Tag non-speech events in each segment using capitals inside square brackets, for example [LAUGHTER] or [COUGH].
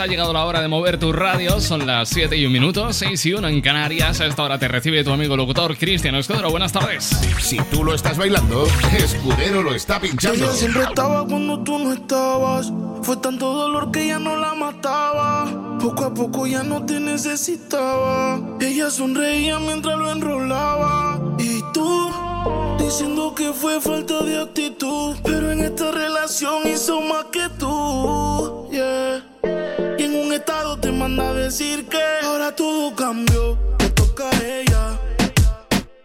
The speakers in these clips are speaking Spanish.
ha llegado la hora de mover tu radio. Son las 7 y 1 minuto, 6 y 1 en Canarias. A esta hora te recibe tu amigo locutor Cristian Escudero. Buenas tardes. Si tú lo estás bailando, Escudero lo está pinchando. Ella siempre estaba cuando tú no estabas. Fue tanto dolor que ya no la mataba. Poco a poco ya no te necesitaba. Ella sonreía mientras lo enrolaba. Y tú diciendo que fue falta de actitud. Pero en esta relación hizo más que tú. Yeah. Un estado te manda a decir que ahora todo cambió. Te toca a ella.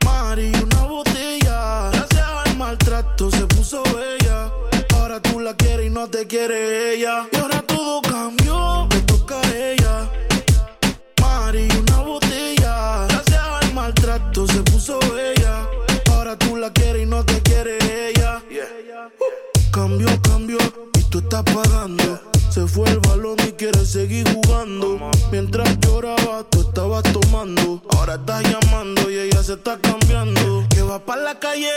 Mari, una botella. Gracias al maltrato se puso bella. Ahora tú la quieres y no te quiere ella. Y ahora todo cambió. Te toca a ella. Mari, una botella. Gracias al maltrato se puso bella. Ahora tú la quieres y no te quiere ella. Cambió, cambió y tú estás pagando. Se fue el balón y quiere seguir jugando. Mientras lloraba, tú estabas tomando. Ahora estás llamando y ella se está cambiando. Que va para la calle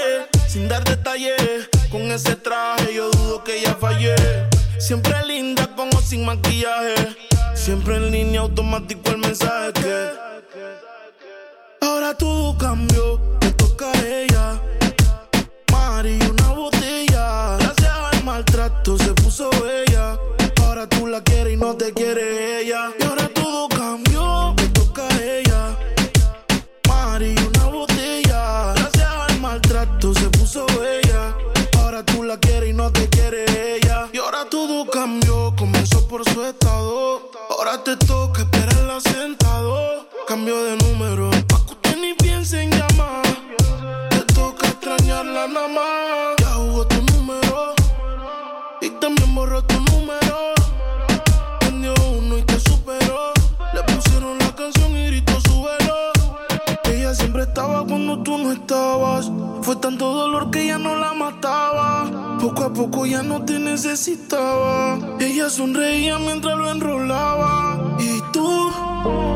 sin dar detalles. Con ese traje yo dudo que ella fallé. Siempre linda con o sin maquillaje. Siempre en línea automático el mensaje que. Ahora todo cambió, te toca a ella. Mari, una botella. Gracias al maltrato se puso bella. Tú la quieres y no te quiere ella. Poco ya no te necesitaba. Ella sonreía mientras lo enrolaba. Y tú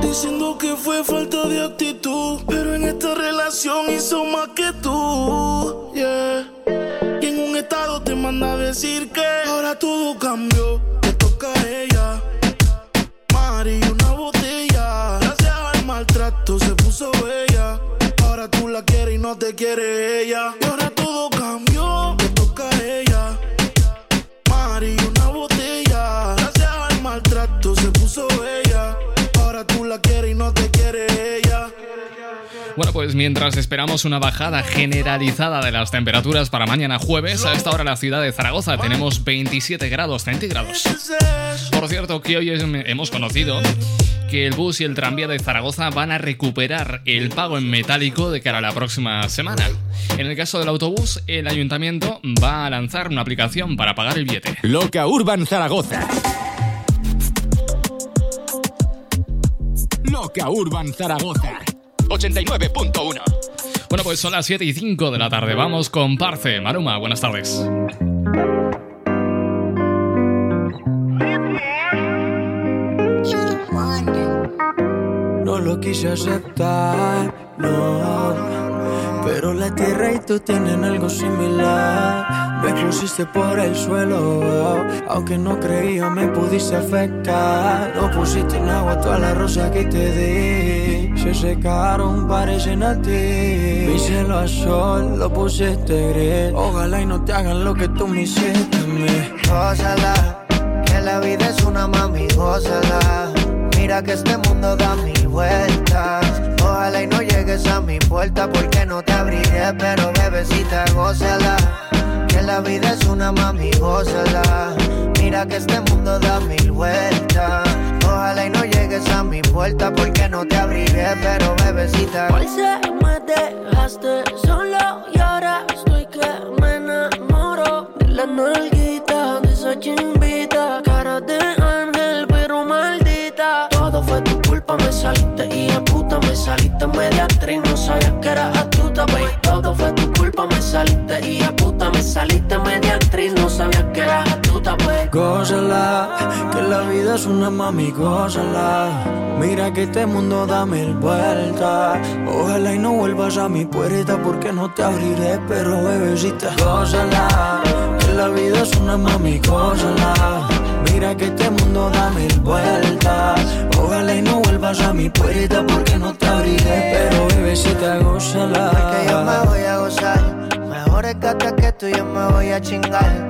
diciendo que fue falta de actitud. Pero en esta relación hizo más que tú. Yeah. Y en un estado te manda a decir que ahora todo cambió. Te toca a ella. Mari, una botella. Gracias al maltrato se puso bella. Ahora tú la quieres y no te quiere ella. Y ahora Pues mientras esperamos una bajada generalizada de las temperaturas para mañana jueves, a esta hora la ciudad de Zaragoza tenemos 27 grados centígrados. Por cierto, que hoy hemos conocido que el bus y el tranvía de Zaragoza van a recuperar el pago en metálico de cara a la próxima semana. En el caso del autobús, el ayuntamiento va a lanzar una aplicación para pagar el billete. Loca Urban Zaragoza. Loca Urban Zaragoza. 89.1. Bueno, pues son las 7 y 5 de la tarde. Vamos con Parce. Maruma, buenas tardes. No lo quise aceptar, no. Pero la tierra y tú tienen algo similar. Me pusiste por el suelo, aunque no creía me pudiste afectar. No pusiste en agua todas las rosas que te di. Se secaron, parecen a ti. Cielo a sol, lo pusiste gris. Ojalá y no te hagan lo que tú me hiciste a mí. Gózala, que la vida es una mami, gózala. Mira que este mundo da mil vueltas. Ojalá y no llegues a mi puerta porque no te abriré, pero bebecita, gózala. Que la vida es una mami, gózala. Mira que este mundo da mil vueltas. Ojalá y no llegues a mi puerta porque no te abriré, pero bebecita. Hoy se me dejaste solo y ahora estoy que me enamoro de la nalguita, de esa chimbita, cara de ángel pero maldita. Todo fue tu culpa, me saliste y a puta me saliste media actriz, no sabías que eras astuta, baby. Todo fue tu culpa, me saliste y a puta me saliste media actriz, Gózala, que la vida es una mami, gózala. Mira que este mundo da mil vueltas. Ojalá y no vuelvas a mi puerta porque no te abriré, pero bebecita, gózala. Que la vida es una mami, gózala. Mira que este mundo da mil vueltas. Ojalá y no vuelvas a mi puerta porque no te abriré. Pero bebecita, gózala. Que yo me voy a gozar. Mejor es que hasta que tú yo me voy a chingar.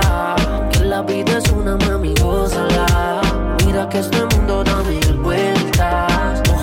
La vida es una mami, gózala. Mira que este mundo da mil vueltas.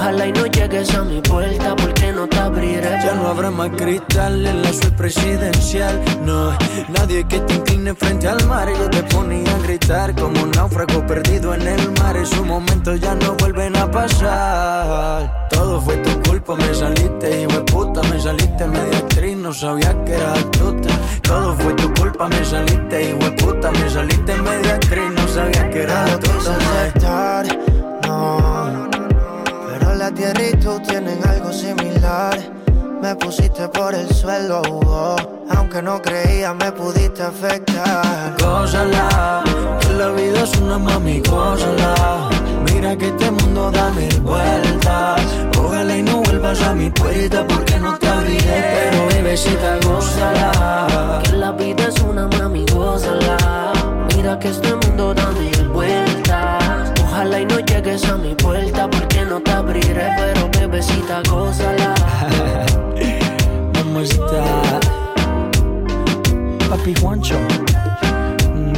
Ojalá y no llegues a mi puerta porque no te abriré. Ya no habrá más cristal en la suite presidencial. No, nadie que te incline frente al mar. Yo te ponía a gritar como un náufrago perdido en el mar. Esos momentos ya no vuelven a pasar. Todo fue tu culpa, me saliste, hijo de puta. Me saliste media actriz, no sabía que era astuta. Todo fue tu culpa, me saliste, hijo de puta. Me saliste media actriz, no sabía que era No quise astuta. no. La tierra y tú tienen algo similar. Me pusiste por el suelo, oh. aunque no creía me pudiste afectar. Gózala, que la vida es una mami, gózala. Mira que este mundo da mil vueltas. Ojalá y no vuelvas a mi puerta porque no te abriré. Pero bebecita, gózala. Que la vida es una mami, gózala. Mira que este mundo da mil vueltas. Ojalá y no llegues a mi no te abriré, pero bebecita, gózala. [LAUGHS] ¿Cómo está? Papi Juancho. Mm,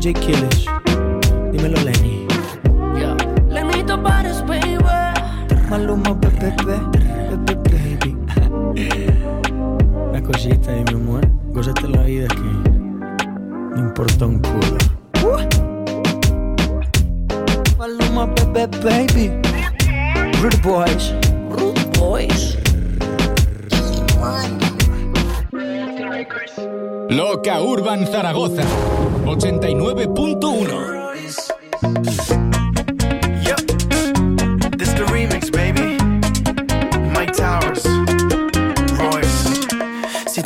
J. Killish. Dímelo, Lenny. Lenito Pares, baby. Maluma, pepe, baby. Una cosita ahí, mi amor. Gózate la vida que no importa un culo. Pepe, baby. Rude boys. Rude Boys. Loca Urban Zaragoza 89.1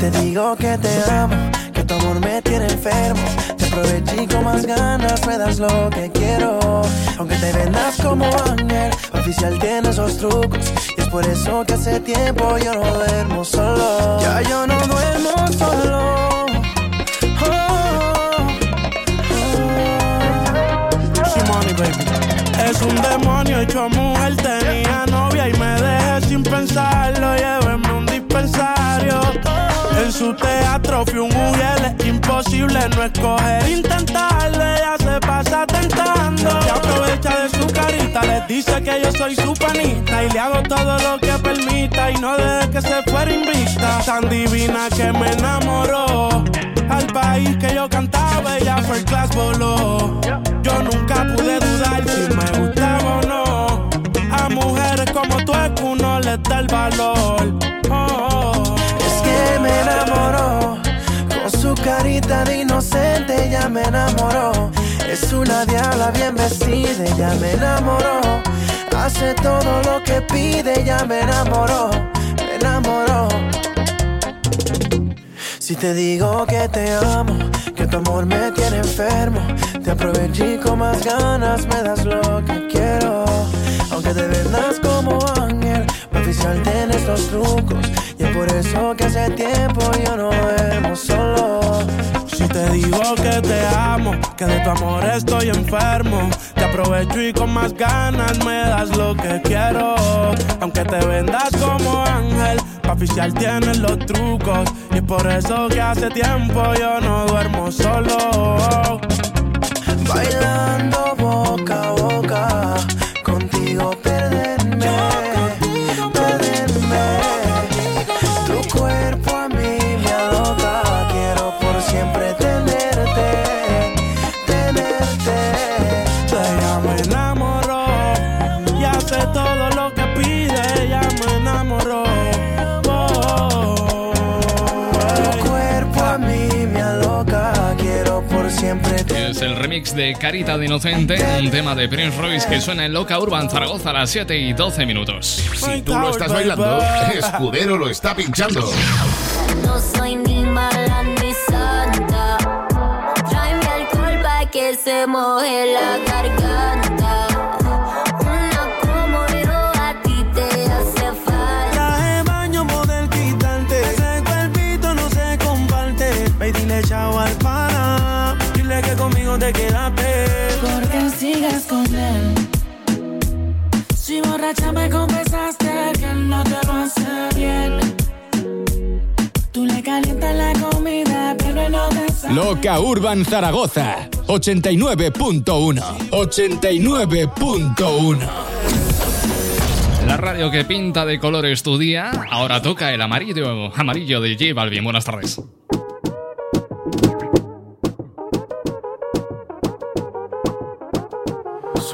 Te digo que te amo, que tu amor me tiene enfermo, te aproveché y con más ganas me das lo que quiero. Aunque te vendas como ángel, oficial tiene esos trucos. Y es por eso que hace tiempo yo no duermo solo. Ya yo no duermo solo. Es un demonio hecho mujer, tenía novia y me dejé sin pensarlo. Llévenme En su teatro fui un mujer, es imposible no escoger. Intentarlo, ella se pasa tentando. Se aprovecha de su carita, les dice que yo soy su panita. Y le hago todo lo que permita y no deje que se fuera invista. Tan divina que me enamoró. Al país que yo cantaba, ella fue class voló. Yo nunca pude dudar si me gustaba o no. A tú que uno les da el valor. Oh. Es que me enamoró, con su carita de inocente ya me enamoró. Es una diabla bien vestida, ya me enamoró. Hace todo lo que pide, ya me enamoró, me enamoró. Si te digo que te amo, que tu amor me tiene enfermo, te aproveché con más ganas me das lo que quiero. Aunque te vendas como ángel, oficial tienes los trucos. Y es por eso que hace tiempo yo no duermo solo. Si te digo que te amo, que de tu amor estoy enfermo, te aprovecho y con más ganas me das lo que quiero. Aunque te vendas como ángel, pa' oficial tienes los trucos. Y es por eso que hace tiempo yo no duermo solo. De Carita de Inocente, un tema de Prince Royce que suena en Loca Urban Zaragoza a las 7 y 12 minutos. Si tú lo estás bailando, Escudero lo está pinchando. No soy ni mala ni santa. Tráeme alcohol para que se moje la garganta. Te quedaste. Porque sigues con él. Si borracha me confesaste que él no te lo hace bien. Tú le calientas la comida, pero él no te sabe. Loca Urban Zaragoza 89.1 89.1 La radio que pinta de colores tu día, ahora toca el amarillo, amarillo de J Balvin. Buenas tardes.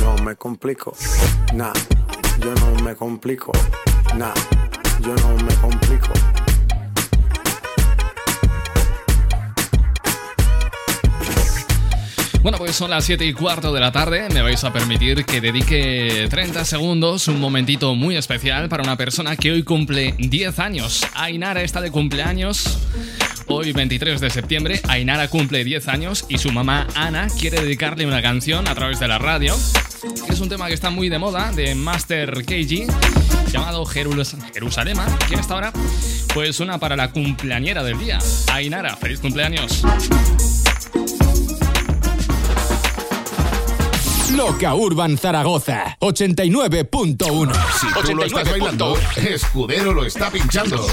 No me complico. Nah, yo no me complico. Nah, yo no me complico. Bueno, pues son las 7 y cuarto de la tarde. Me vais a permitir que dedique 30 segundos, un momentito muy especial para una persona que hoy cumple 10 años. Ainara está de cumpleaños. Hoy 23 de septiembre, Ainara cumple 10 años y su mamá Ana quiere dedicarle una canción a través de la radio. Es un tema que está muy de moda de Master KG llamado Jerus Jerusalema, que hasta ahora pues una para la cumpleañera del día. Ainara, feliz cumpleaños. Loca Urban Zaragoza 89.1 Si tú lo estás bailando, Escudero lo está pinchando.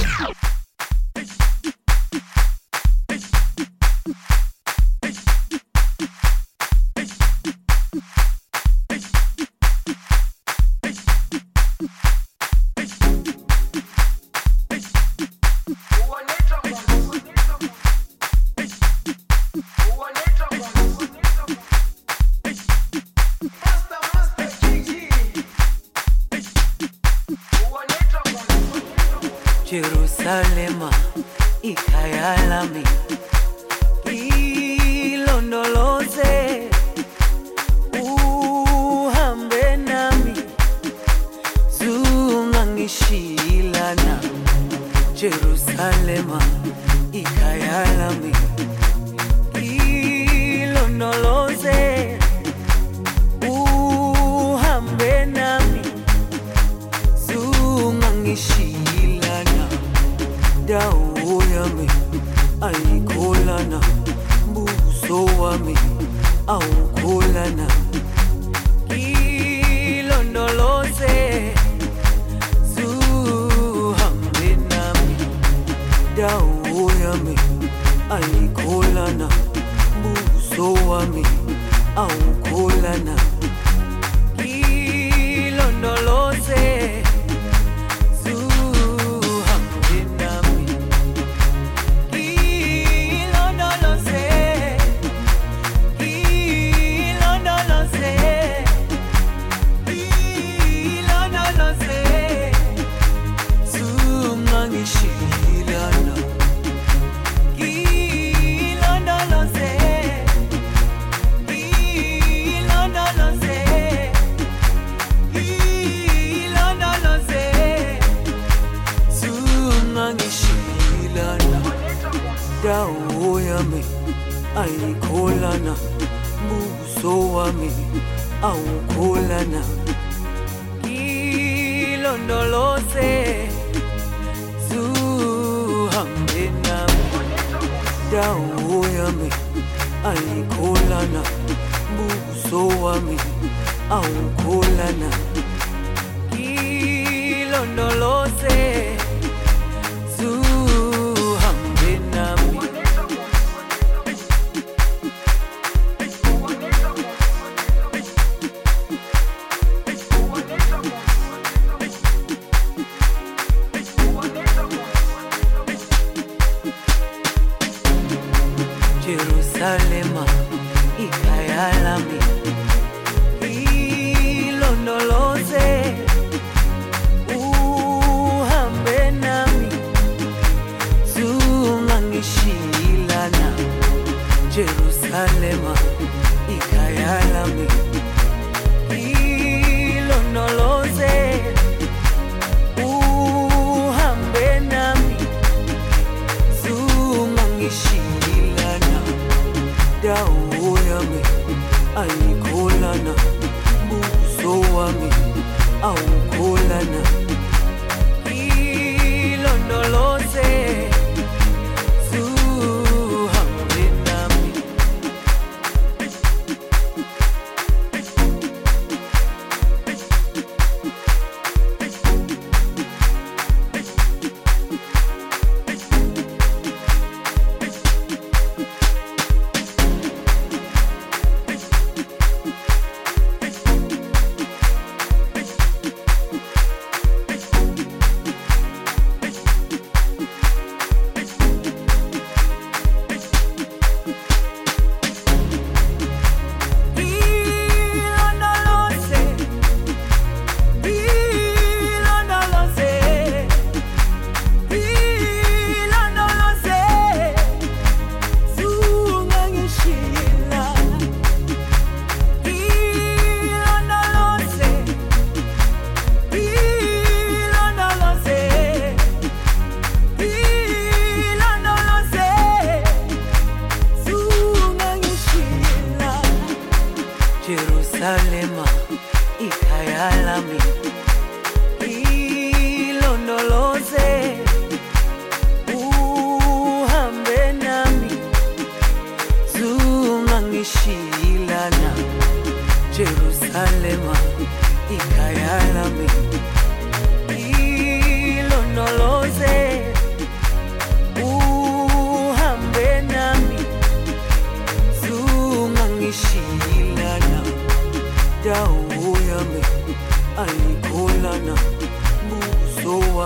love me. wona buso wami awukhola na zuhambe nami. Dawo yami ayikhola na buso wami awukhola na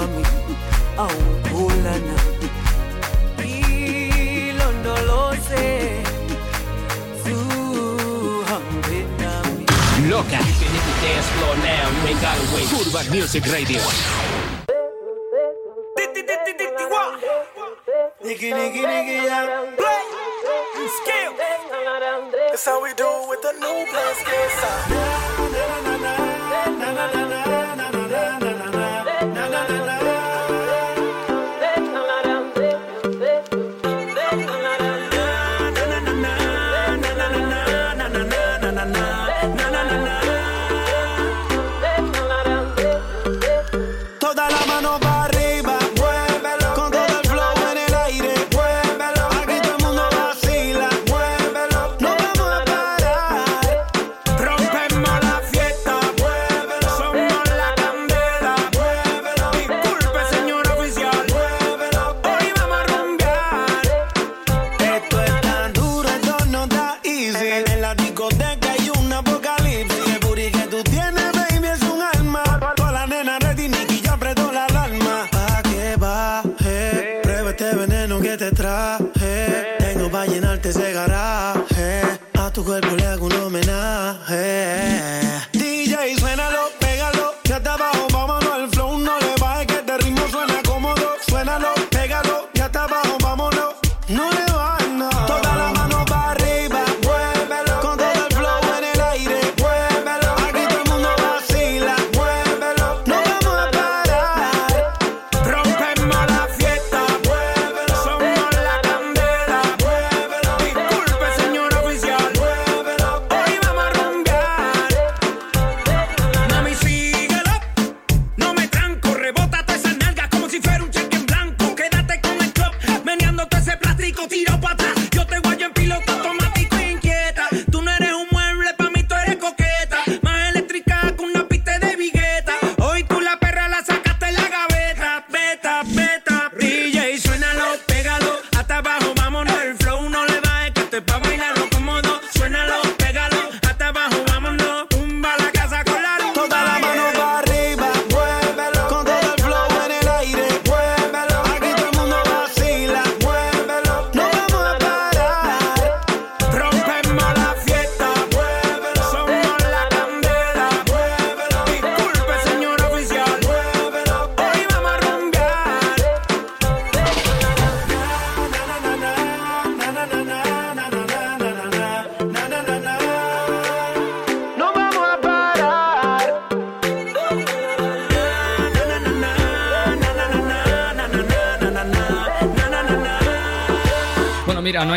wami awuphulana ilondoloze zuhambe nami loca you can hit the dance floor now you ain't gotta wait Urban Music Radio Nigga, nigga, nigga, yeah. Play. Skill. That's how we do with the new blast.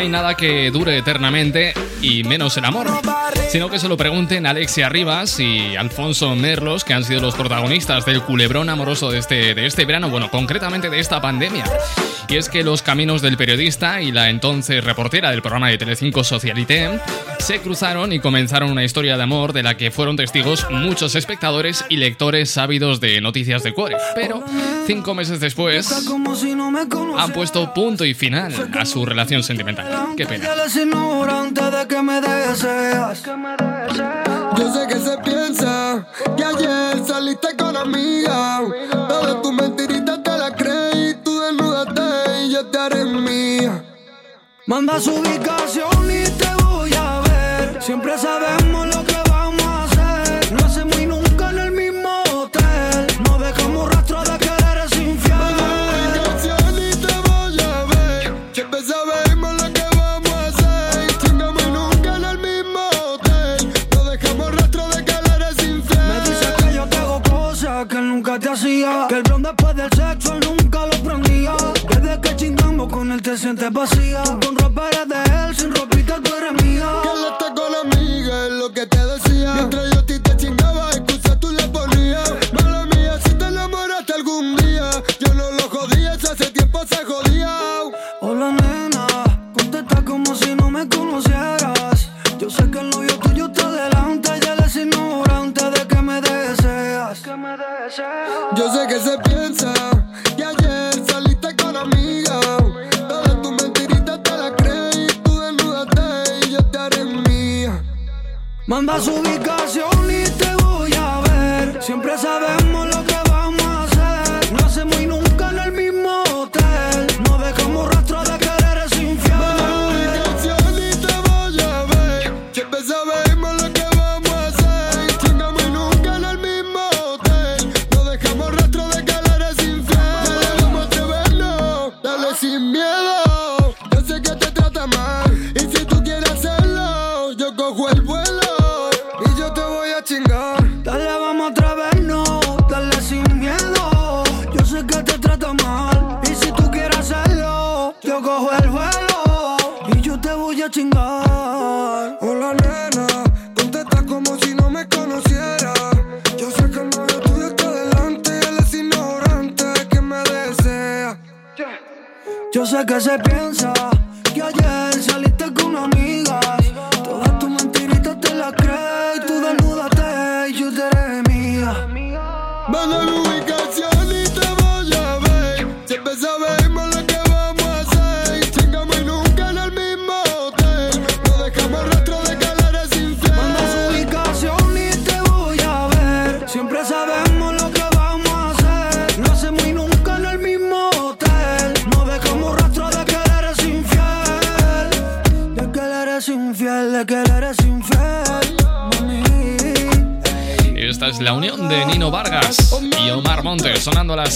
nada que dure eternamente, y menos el amor, sino que se lo pregunten Alexia Rivas y Alfonso Merlos, que han sido los protagonistas del culebrón amoroso de este, de este verano, bueno, concretamente de esta pandemia y es que los caminos del periodista y la entonces reportera del programa de Telecinco Socialité se cruzaron y comenzaron una historia de amor de la que fueron testigos muchos espectadores y lectores ávidos de noticias de cuore. Pero cinco meses después han puesto punto y final a su relación sentimental. Qué pena. Yo sé que se piensa que ayer saliste con. Manda su ubicación y te voy a ver. Siempre sabemos. vacía con ropa ambas ubicación y te voy a ver. Siempre sabemos.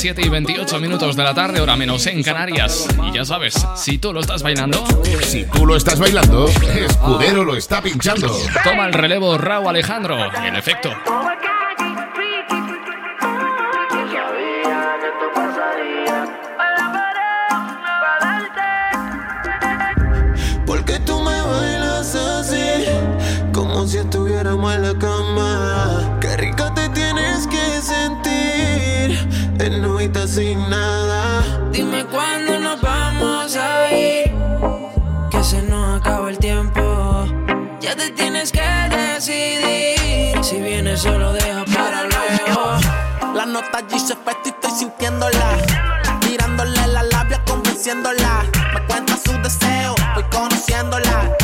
7 y 28 minutos de la tarde, hora menos en Canarias. Y ya sabes, si tú lo estás bailando. Si tú lo estás bailando, Escudero lo está pinchando. Toma el relevo Raúl Alejandro, en efecto. vamos a ir, que se nos acaba el tiempo. Ya te tienes que decidir, si vienes solo deja para luego. La nota allí se y estoy sintiéndola, tirándole la labia, convenciéndola. Me cuenta su deseo, voy conociéndola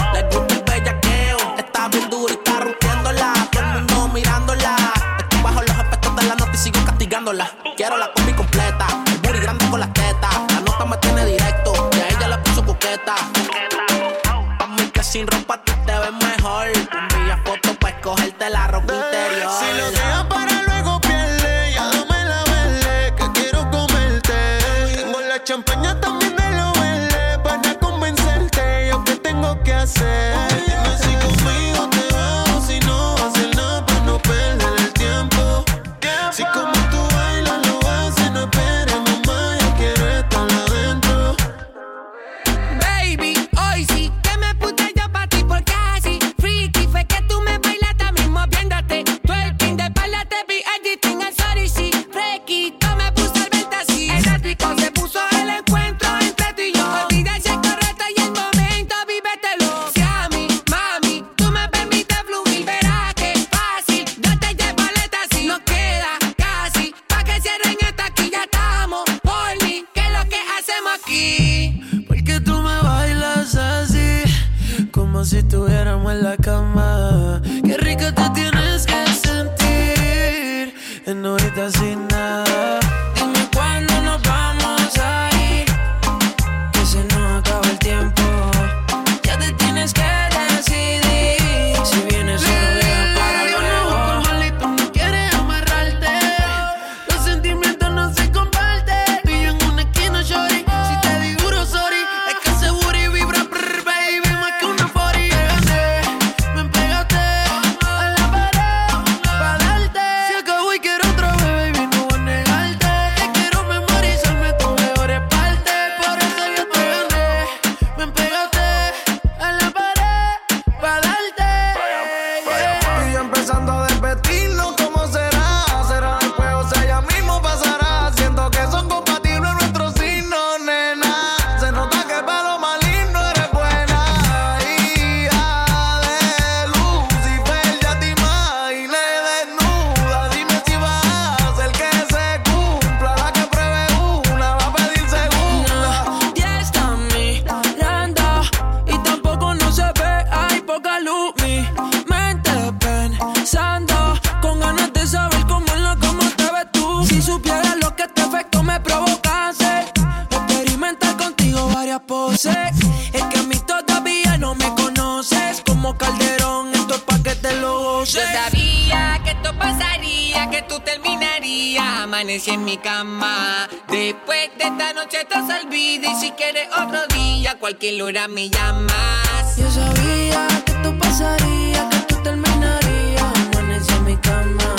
amanecí en mi cama. Después de esta noche estás al vida y si quieres otro día, cualquier hora me llamas. Yo sabía que tú pasaría, que tú terminarías, amanecí en mi cama.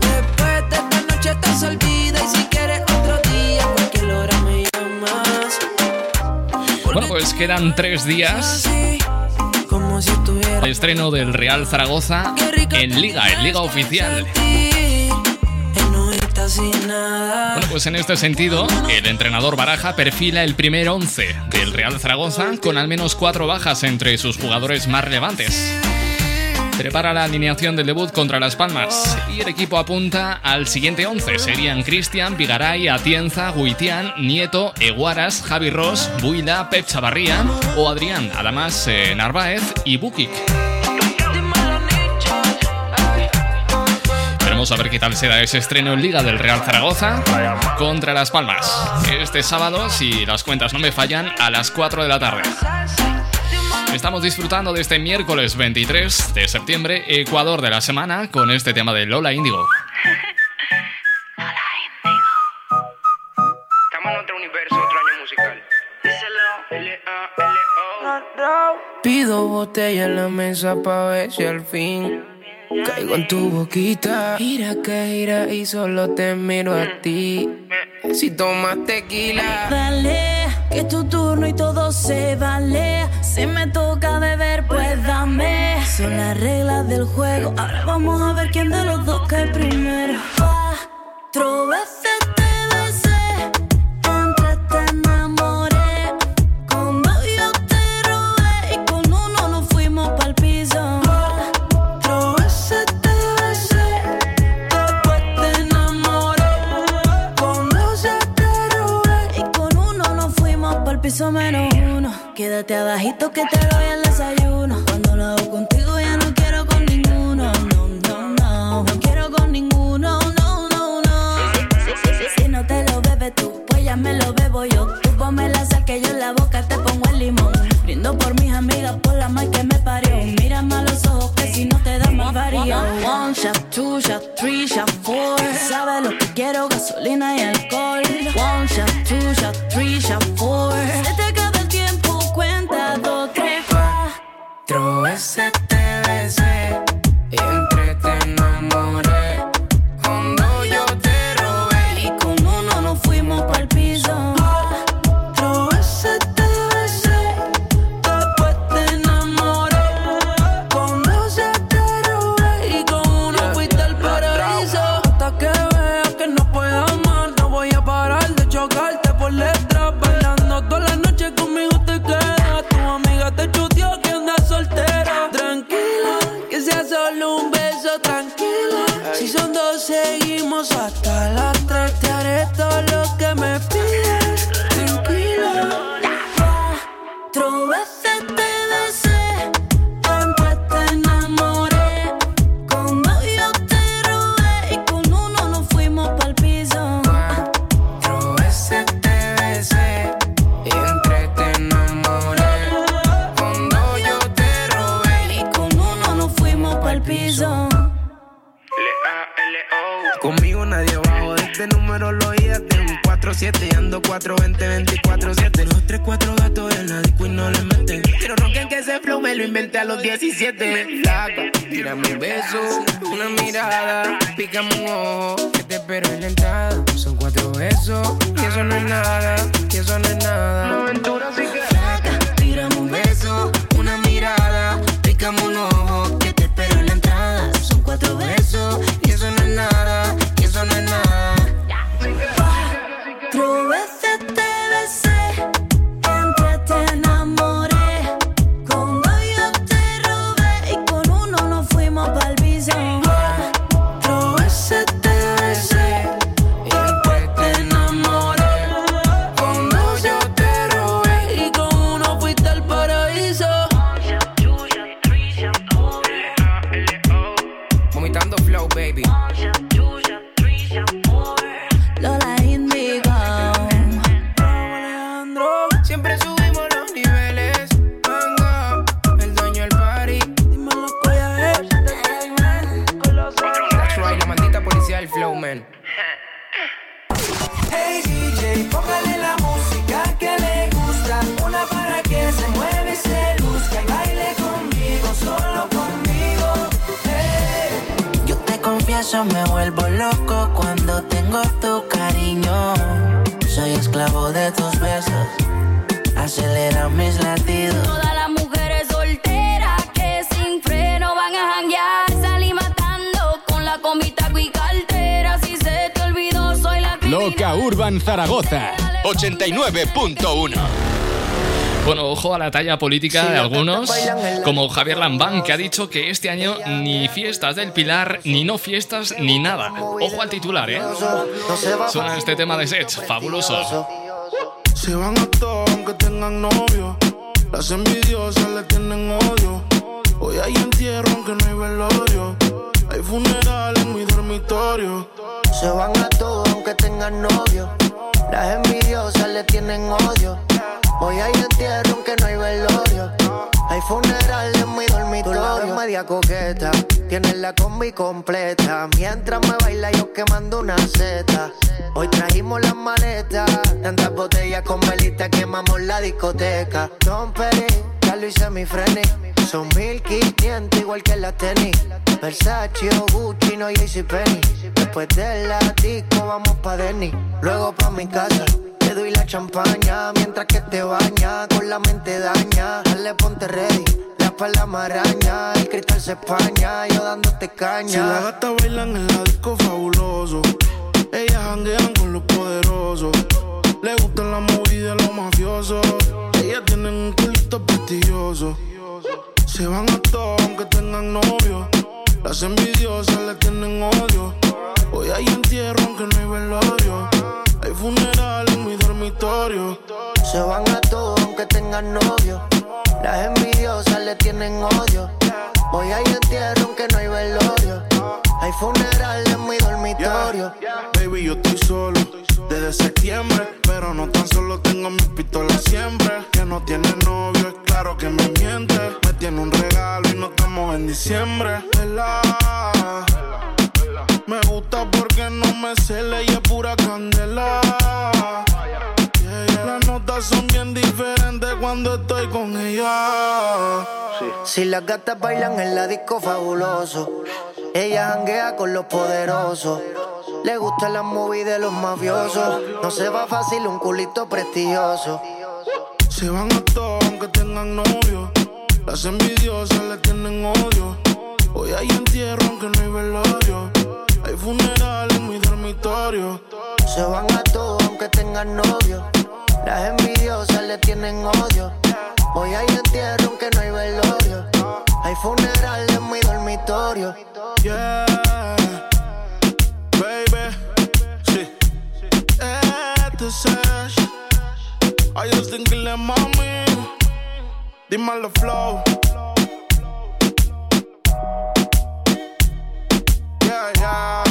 Después de esta noche estás al vida y si quieres otro día, cualquier hora me llamas. Bueno, pues quedan tres días. El estreno del Real Zaragoza en Liga, en Liga Oficial. Bueno, pues en este sentido, el entrenador Baraja perfila el primer 11 del Real Zaragoza con al menos cuatro bajas entre sus jugadores más relevantes. Prepara la alineación del debut contra Las Palmas y el equipo apunta al siguiente 11. Serían Cristian, Vigaray, Atienza, Guitián, Nieto, Eguaras, Javi Ross, Buila, Pep Chavarría o Adrián, además eh, Narváez y Bukik. Veremos a ver qué tal será ese estreno en Liga del Real Zaragoza contra Las Palmas. Este sábado, si las cuentas no me fallan, a las 4 de la tarde. Estamos disfrutando de este miércoles 23 de septiembre, Ecuador de la semana, con este tema de Lola Índigo. Estamos en otro universo, otro año musical. Pido botella en la mesa pa' ver si al fin caigo en tu boquita. Gira que gira y solo te miro a ti. Si tomas tequila. Dale, que es tu turno y todo se vale. Si me toca beber, pues dame. Son las reglas del juego. Ahora vamos a ver quién de los dos cae primero. Cuatro veces menos uno. Quédate abajito que te doy el desayuno. Cuando lo hago contigo ya no quiero con ninguno. No, no, no. No quiero con ninguno. No, no, no. Si no te lo bebes tú, pues ya me lo bebo yo. Tú ponme la sal que yo en la boca te pongo el limón. Brindo por mis amigas, por la mal que me parió. Mírame a los ojos que si no te da más varío. One shot, two shot, three shot, four. Sabes lo que quiero, gasolina y alcohol. One shot, two shot, three shot, four. Se te acaba el tiempo, cuenta dos, tres, Cuatro 89.1. Bueno, ojo a la talla política de algunos, como Javier Lambán, que ha dicho que este año ni fiestas del Pilar, ni no fiestas, ni nada. Ojo al titular, ¿eh? Suena este tema de Sech, fabuloso. Se van a todos aunque tengan novio. Las envidiosas le tienen odio. Hoy hay entierro aunque no hay velorio. Hay funeral en mi dormitorio. Se van a todos aunque tengan novio. Las envidiosas le tienen odio. Hoy hay entierro aunque no hay velorio. Hay funeral en mi dormitorio. Tú media coqueta, tienes la combi completa. Mientras me baila yo quemando una seta. Hoy trajimos las maletas, tantas botellas con velita quemamos la discoteca. Don Peri, ya lo hice mi freni. Son 1500 igual que la tenis. Versace o Gucci, no Penny. Después de la disco vamos pa' Denny. Luego pa' mi casa. Te doy la champaña mientras que te baña. Con la mente daña. Dale, ponte ready. La maraña. El cristal se españa. Yo dándote caña. Si las gatas bailan en la disco fabuloso. Ellas janguean con los poderosos. Le gustan la movida de los mafiosos. Ellas tienen un culito prestigioso. Se van a todos aunque tengan novio. Las envidiosas le tienen odio. Hoy hay entierro aunque no hay velorio. Hay funeral en mi dormitorio. Se van a todos aunque tengan novio. Las envidiosas le tienen odio. Hoy hay entierro aunque no hay velorio. Hay funeral en mi dormitorio. Baby, yo estoy solo desde septiembre. Pero no tan solo tengo mi pistola siempre. Que no tiene novio, es claro que me miente. Me tiene un regalo y no estamos en diciembre. Vela. Me gusta porque no me cele y es pura candela. Yeah, yeah. Las notas son bien diferentes cuando estoy con ella. Si las gatas bailan en la disco fabuloso. Ella janguea con los poderosos. Le gusta la movie de los mafiosos. No se va fácil un culito prestigioso. Se van a todos aunque tengan novio. Las envidiosas le tienen odio. Hoy hay entierro aunque no hay velorio. Hay funeral en mi dormitorio. Se van a todos aunque tengan novio. Las envidiosas le tienen odio. Hoy hay entierro aunque no hay velorio. Hay funeral en mi dormitorio. Yeah, baby. Sí. Este es Ash. I just think le mami. Flow. Yeah, yeah.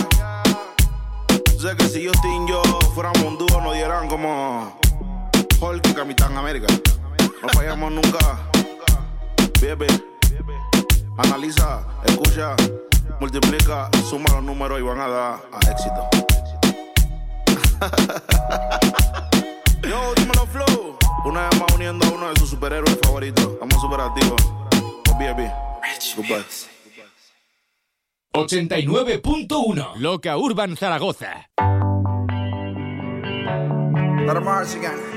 Sé que si Justin y yo fuéramos un dúo nos dieran como Hulk y Capitán América. No fallamos nunca. Baby. Analiza, escucha, multiplica, suma los números y van a dar a éxito. [LAUGHS] Yo, dímelo, Flow. Una vez más uniendo a uno de sus superhéroes favoritos. Estamos super activos. B.I.B. Goodbye. 89.1 Loca Urban Zaragoza. Let march again.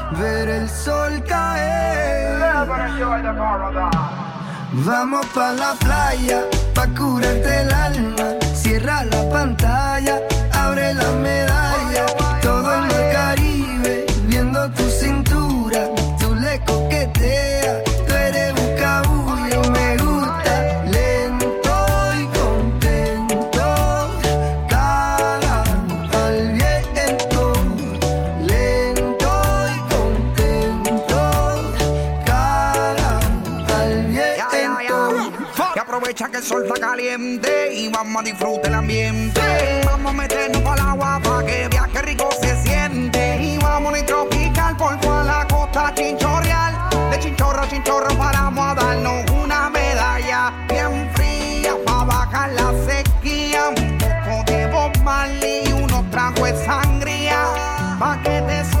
ver el sol caer. Vamos pa la playa, pa curarte el alma. Cierra la pantalla, abre la medalla. El sol está caliente y vamos a disfrutar el ambiente. Vamos a meternos al agua para que viaje rico se siente. Y vamos a tropical por toda la costa chinchorreal. De chinchorro a chinchorro paramos a darnos una medalla bien fría para bajar la sequía. Un poco de Bob y unos tragos de sangría pa' que te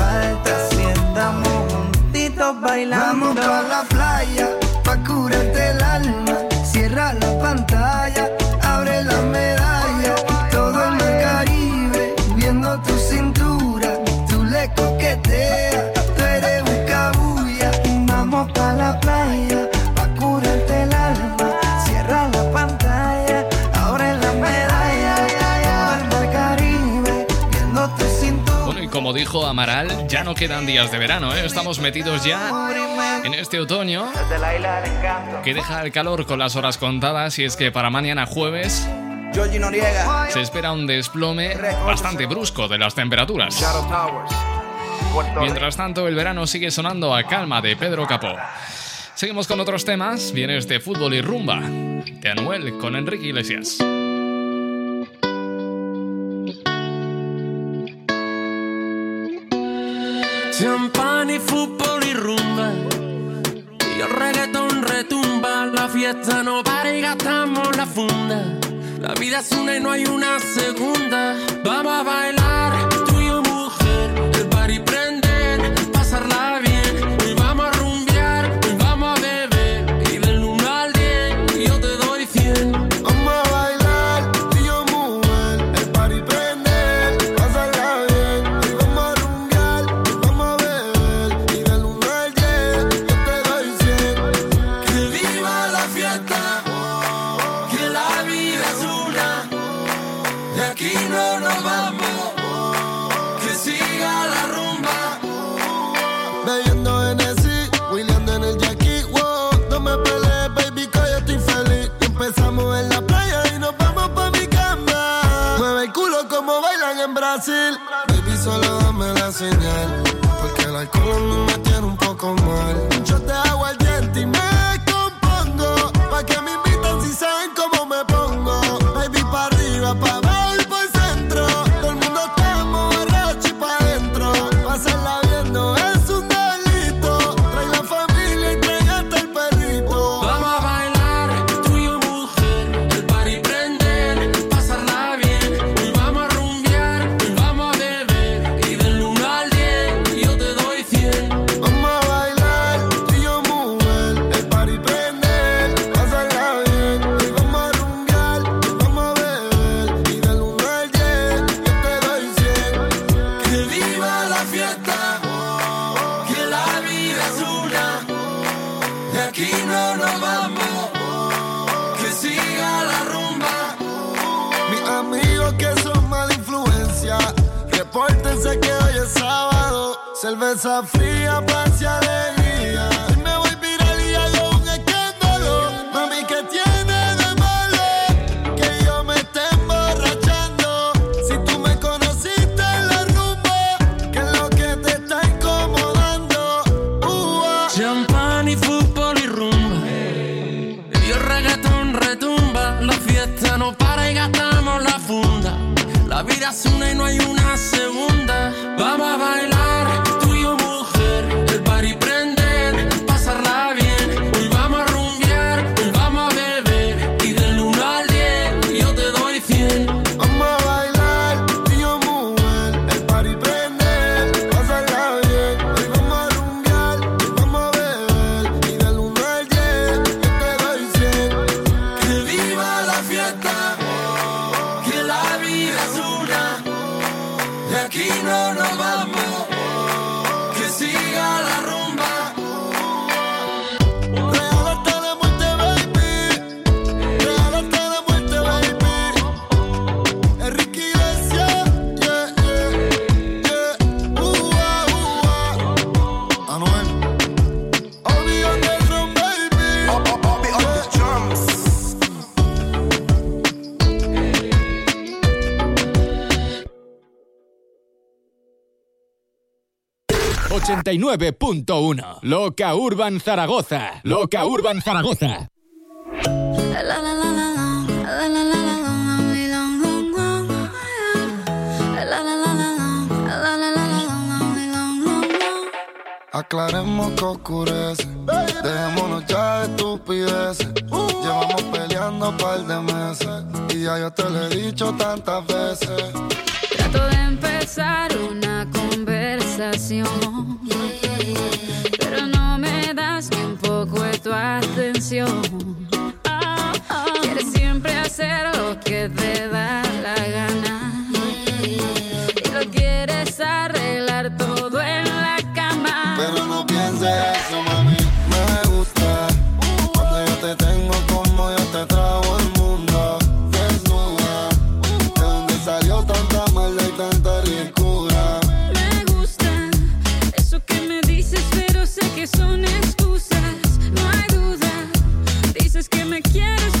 no quedan días de verano, ¿eh? estamos metidos ya en este otoño que deja el calor con las horas contadas y es que para mañana jueves se espera un desplome bastante brusco de las temperaturas. Mientras tanto, el verano sigue sonando a calma de Pedro Capó. Seguimos con otros temas, viene este fútbol y rumba de Anuel con Enrique Iglesias. Champán y fútbol y rumba. Y el reggaetón retumba. La fiesta no para y gastamos la funda. La vida es una y no hay una segunda. Vamos a bailar. señal. Porque el alcohol a mí me tiene un poco mal. Yo te hago el 89.1. Loca Urban Zaragoza. Loca Urban Zaragoza. Aclaremos que oscurece, dejémonos ya de estupideces. Llevamos peleando un par de meses y ya yo te lo he dicho tantas veces. Trato de empezar una pero no me das ni un poco de tu atención. Ah, ah. Quieres siempre hacer lo que te da la gana Dices que me quieres,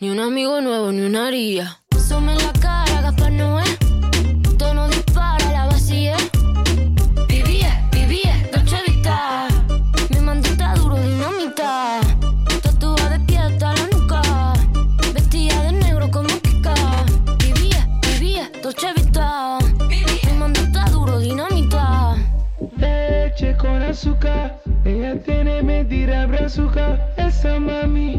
Ni un amigo nuevo, ni una haría. Sume la cara, Gaspar Noé. Tono dispara, la vacía. Vivía, vivía, Dolce Vita. Mi mandita duro, dinamita. Tatuada de pie hasta la nuca. Vestida de negro como Kika. Vivía, vivía, Dolce Vita. Mi mandita duro, dinamita. Leche con azúcar, ella tiene mentira brazuca. Esa mami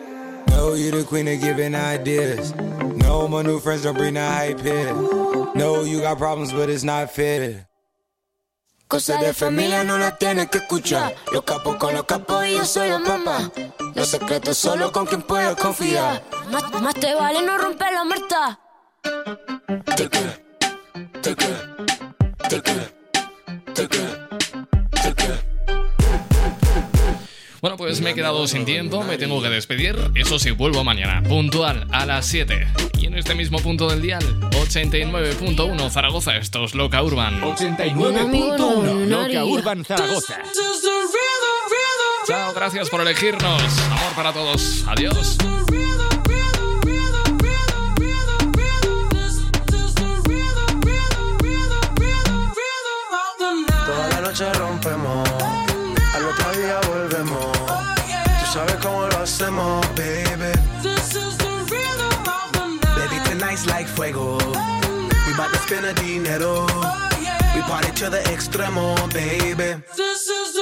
Know you the queen of giving ideas. No, my new friends don't bring the hype here. No, you got problems, but it's not fair. Cosas de familia no las tienes que escuchar. Los capos con los capos y yo soy la mamá. Los secretos solo con quien puedo confiar. Más, más te vale no romper la muerta. Bueno, pues me he quedado sin tiempo, me tengo que despedir. Eso sí, vuelvo mañana, puntual, a las 7. Y en este mismo punto del dial, 89.1 Zaragoza, esto es Loca Urban. 89.1 Loca Urban Zaragoza. Chao, gracias por elegirnos. Amor para todos. Adiós. Toda la noche fuego. We bout to spend a dinero. We party to the extremo, baby. Toda la